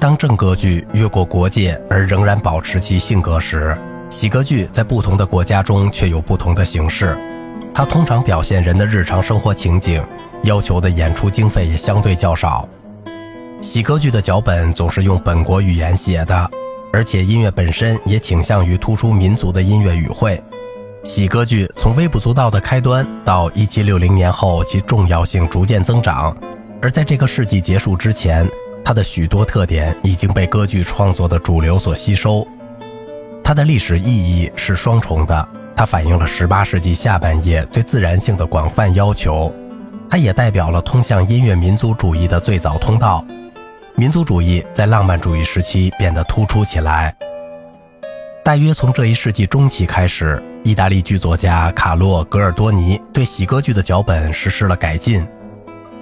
当正歌剧越过国界而仍然保持其性格时，喜歌剧在不同的国家中却有不同的形式。它通常表现人的日常生活情景，要求的演出经费也相对较少。喜歌剧的脚本总是用本国语言写的，而且音乐本身也倾向于突出民族的音乐语汇。喜歌剧从微不足道的开端到1760年后，其重要性逐渐增长。而在这个世纪结束之前，它的许多特点已经被歌剧创作的主流所吸收。它的历史意义是双重的，它反映了18世纪下半叶对自然性的广泛要求，它也代表了通向音乐民族主义的最早通道。民族主义在浪漫主义时期变得突出起来。大约从这一世纪中期开始，意大利剧作家卡洛·格尔多尼对喜歌剧的脚本实施了改进。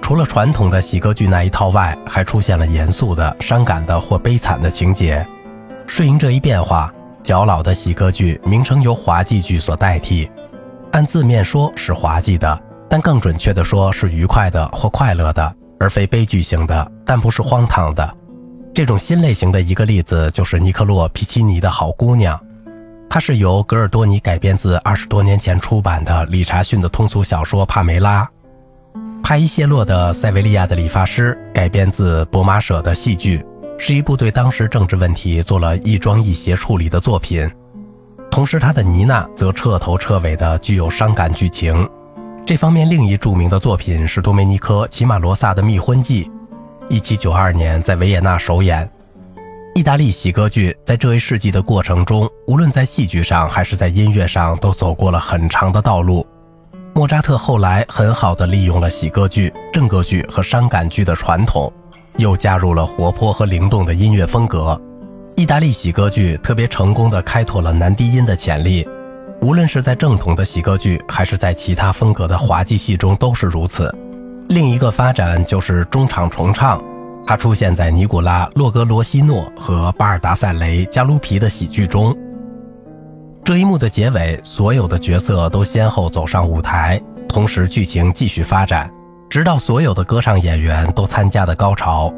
除了传统的喜歌剧那一套外，还出现了严肃的、伤感的或悲惨的情节。顺应这一变化，较老的喜歌剧名称由滑稽剧所代替。按字面说是滑稽的，但更准确地说是愉快的或快乐的。而非悲剧型的，但不是荒唐的。这种新类型的一个例子就是尼克洛·皮奇尼的好姑娘，它是由格尔多尼改编自二十多年前出版的理查逊的通俗小说《帕梅拉》。帕伊谢洛的《塞维利亚的理发师》改编自博马舍的戏剧，是一部对当时政治问题做了亦庄亦谐处理的作品。同时，他的《妮娜》则彻头彻尾的具有伤感剧情。这方面另一著名的作品是多梅尼科·齐马罗萨的《密婚记》，一七九二年在维也纳首演。意大利喜歌剧在这一世纪的过程中，无论在戏剧上还是在音乐上，都走过了很长的道路。莫扎特后来很好地利用了喜歌剧、正歌剧和伤感剧的传统，又加入了活泼和灵动的音乐风格。意大利喜歌剧特别成功地开拓了男低音的潜力。无论是在正统的喜歌剧，还是在其他风格的滑稽戏中，都是如此。另一个发展就是中场重唱，它出现在尼古拉·洛格罗西诺和巴尔达塞雷·加卢皮的喜剧中。这一幕的结尾，所有的角色都先后走上舞台，同时剧情继续发展，直到所有的歌唱演员都参加的高潮。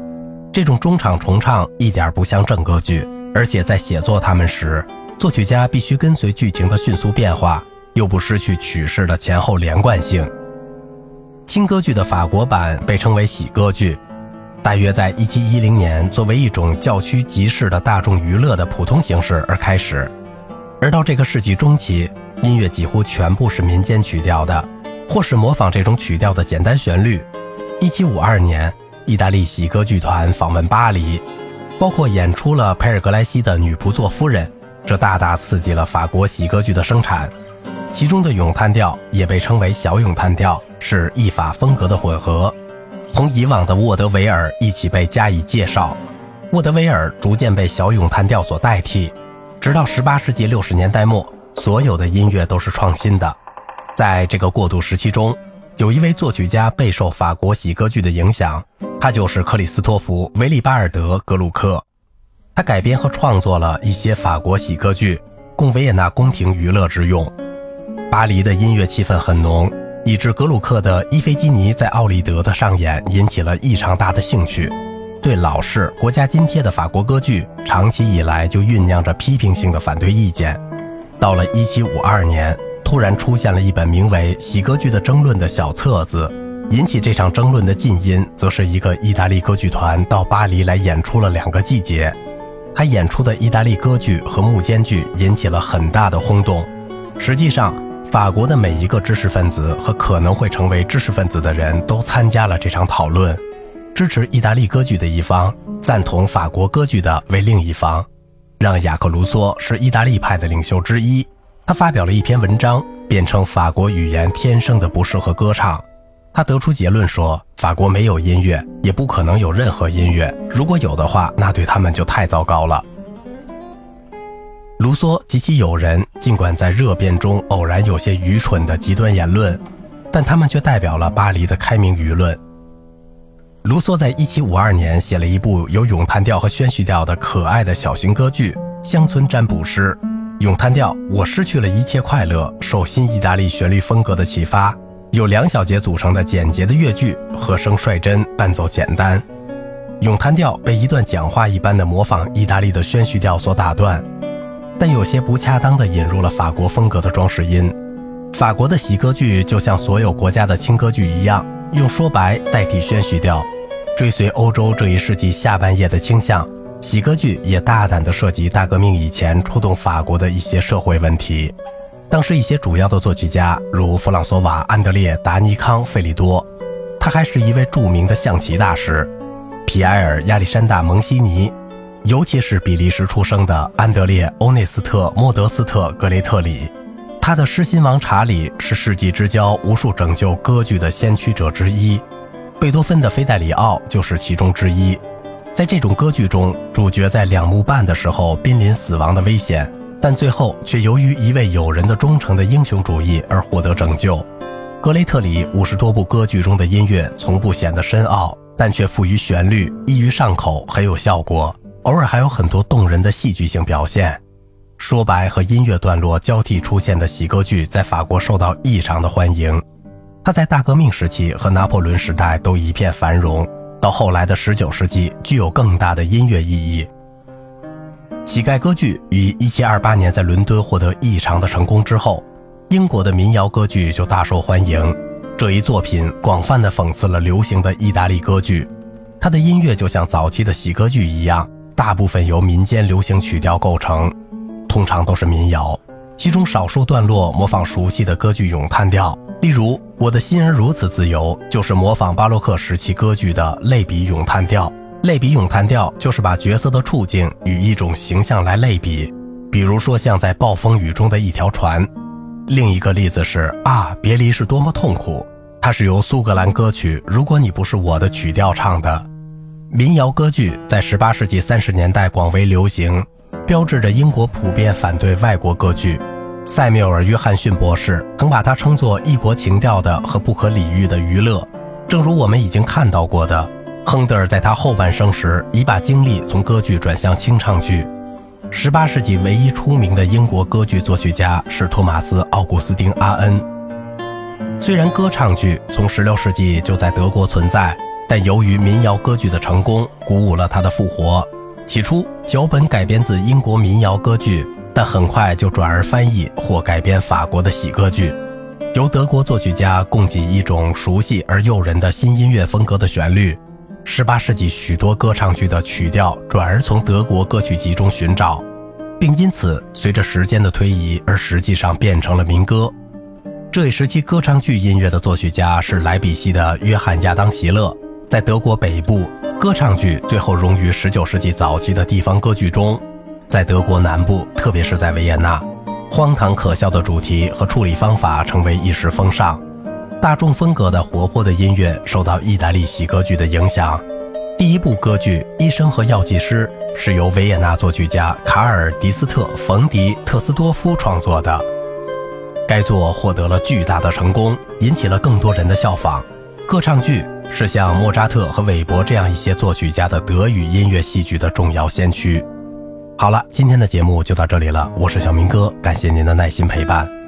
这种中场重唱一点不像正歌剧，而且在写作他们时。作曲家必须跟随剧情的迅速变化，又不失去曲式的前后连贯性。轻歌剧的法国版被称为喜歌剧，大约在1710年作为一种教区集市的大众娱乐的普通形式而开始。而到这个世纪中期，音乐几乎全部是民间曲调的，或是模仿这种曲调的简单旋律。1752年，意大利喜歌剧团访问巴黎，包括演出了佩尔格莱西的《女仆做夫人》。这大大刺激了法国喜歌剧的生产，其中的咏叹调也被称为小咏叹调，是意法风格的混合，同以往的沃德维尔一起被加以介绍。沃德维尔逐渐被小咏叹调所代替，直到18世纪60年代末，所有的音乐都是创新的。在这个过渡时期中，有一位作曲家备受法国喜歌剧的影响，他就是克里斯托弗·维利巴尔德·格鲁克。他改编和创作了一些法国喜歌剧，供维也纳宫廷娱乐之用。巴黎的音乐气氛很浓，以致格鲁克的《伊菲基尼》在奥利德的上演引起了异常大的兴趣。对老式、国家津贴的法国歌剧，长期以来就酝酿着批评性的反对意见。到了1752年，突然出现了一本名为《喜歌剧的争论》的小册子。引起这场争论的近因，则是一个意大利歌剧团到巴黎来演出了两个季节。他演出的意大利歌剧和幕间剧引起了很大的轰动。实际上，法国的每一个知识分子和可能会成为知识分子的人都参加了这场讨论。支持意大利歌剧的一方，赞同法国歌剧的为另一方。让雅克·卢梭是意大利派的领袖之一，他发表了一篇文章，辩称法国语言天生的不适合歌唱。他得出结论说，法国没有音乐，也不可能有任何音乐。如果有的话，那对他们就太糟糕了。卢梭及其友人尽管在热辩中偶然有些愚蠢的极端言论，但他们却代表了巴黎的开明舆论。卢梭在1752年写了一部有咏叹调和宣叙调的可爱的小型歌剧《乡村占卜师》。咏叹调：我失去了一切快乐，受新意大利旋律风格的启发。由两小节组成的简洁的乐句，和声率真，伴奏简单。咏叹调被一段讲话一般的模仿意大利的宣叙调所打断，但有些不恰当地引入了法国风格的装饰音。法国的喜歌剧就像所有国家的轻歌剧一样，用说白代替宣叙调，追随欧洲这一世纪下半叶的倾向。喜歌剧也大胆地涉及大革命以前触动法国的一些社会问题。当时一些主要的作曲家，如弗朗索瓦·安德烈·达尼康·费利多，他还是一位著名的象棋大师。皮埃尔·亚历山大·蒙西尼，尤其是比利时出生的安德烈·欧内斯特·莫德斯特·格雷特里，他的失心王查理是世纪之交无数拯救歌剧的先驱者之一，贝多芬的菲戴里奥就是其中之一。在这种歌剧中，主角在两幕半的时候濒临死亡的危险，但最后却由于一位友人的忠诚的英雄主义而获得拯救。格雷特里五十多部歌剧中的音乐从不显得深奥。但却富于旋律，易于上口，很有效果。偶尔还有很多动人的戏剧性表现。说白和音乐段落交替出现的喜歌剧在法国受到异常的欢迎。它在大革命时期和拿破仑时代都一片繁荣，到后来的19世纪具有更大的音乐意义。乞丐歌剧于1728年在伦敦获得异常的成功之后，英国的民谣歌剧就大受欢迎。这一作品广泛地讽刺了流行的意大利歌剧，它的音乐就像早期的喜歌剧一样，大部分由民间流行曲调构成，通常都是民谣，其中少数段落模仿熟悉的歌剧咏叹调。例如，《我的心儿如此自由》就是模仿巴洛克时期歌剧的类比咏叹调。类比咏叹调就是把角色的处境与一种形象来类比，比如说像在暴风雨中的一条船。另一个例子是啊，别离是多么痛苦。它是由苏格兰歌曲《如果你不是我的》曲调唱的。民谣歌剧在18世纪30年代广为流行，标志着英国普遍反对外国歌剧。塞缪尔·约翰逊博士曾把它称作异国情调的和不可理喻的娱乐。正如我们已经看到过的，亨德尔在他后半生时已把精力从歌剧转向清唱剧。十八世纪唯一出名的英国歌剧作曲家是托马斯·奥古斯丁·阿恩。虽然歌唱剧从十六世纪就在德国存在，但由于民谣歌剧的成功，鼓舞了它的复活。起初，脚本改编自英国民谣歌剧，但很快就转而翻译或改编法国的喜歌剧，由德国作曲家供给一种熟悉而诱人的新音乐风格的旋律。十八世纪许多歌唱剧的曲调转而从德国歌曲集中寻找，并因此随着时间的推移而实际上变成了民歌。这一时期歌唱剧音乐的作曲家是莱比锡的约翰亚当席勒。在德国北部，歌唱剧最后融于十九世纪早期的地方歌剧中；在德国南部，特别是在维也纳，荒唐可笑的主题和处理方法成为一时风尚。大众风格的活泼的音乐受到意大利喜歌剧的影响。第一部歌剧《医生和药剂师》是由维也纳作曲家卡尔迪斯特·冯迪特斯多夫创作的。该作获得了巨大的成功，引起了更多人的效仿。歌唱剧是像莫扎特和韦伯这样一些作曲家的德语音乐戏剧的重要先驱。好了，今天的节目就到这里了，我是小明哥，感谢您的耐心陪伴。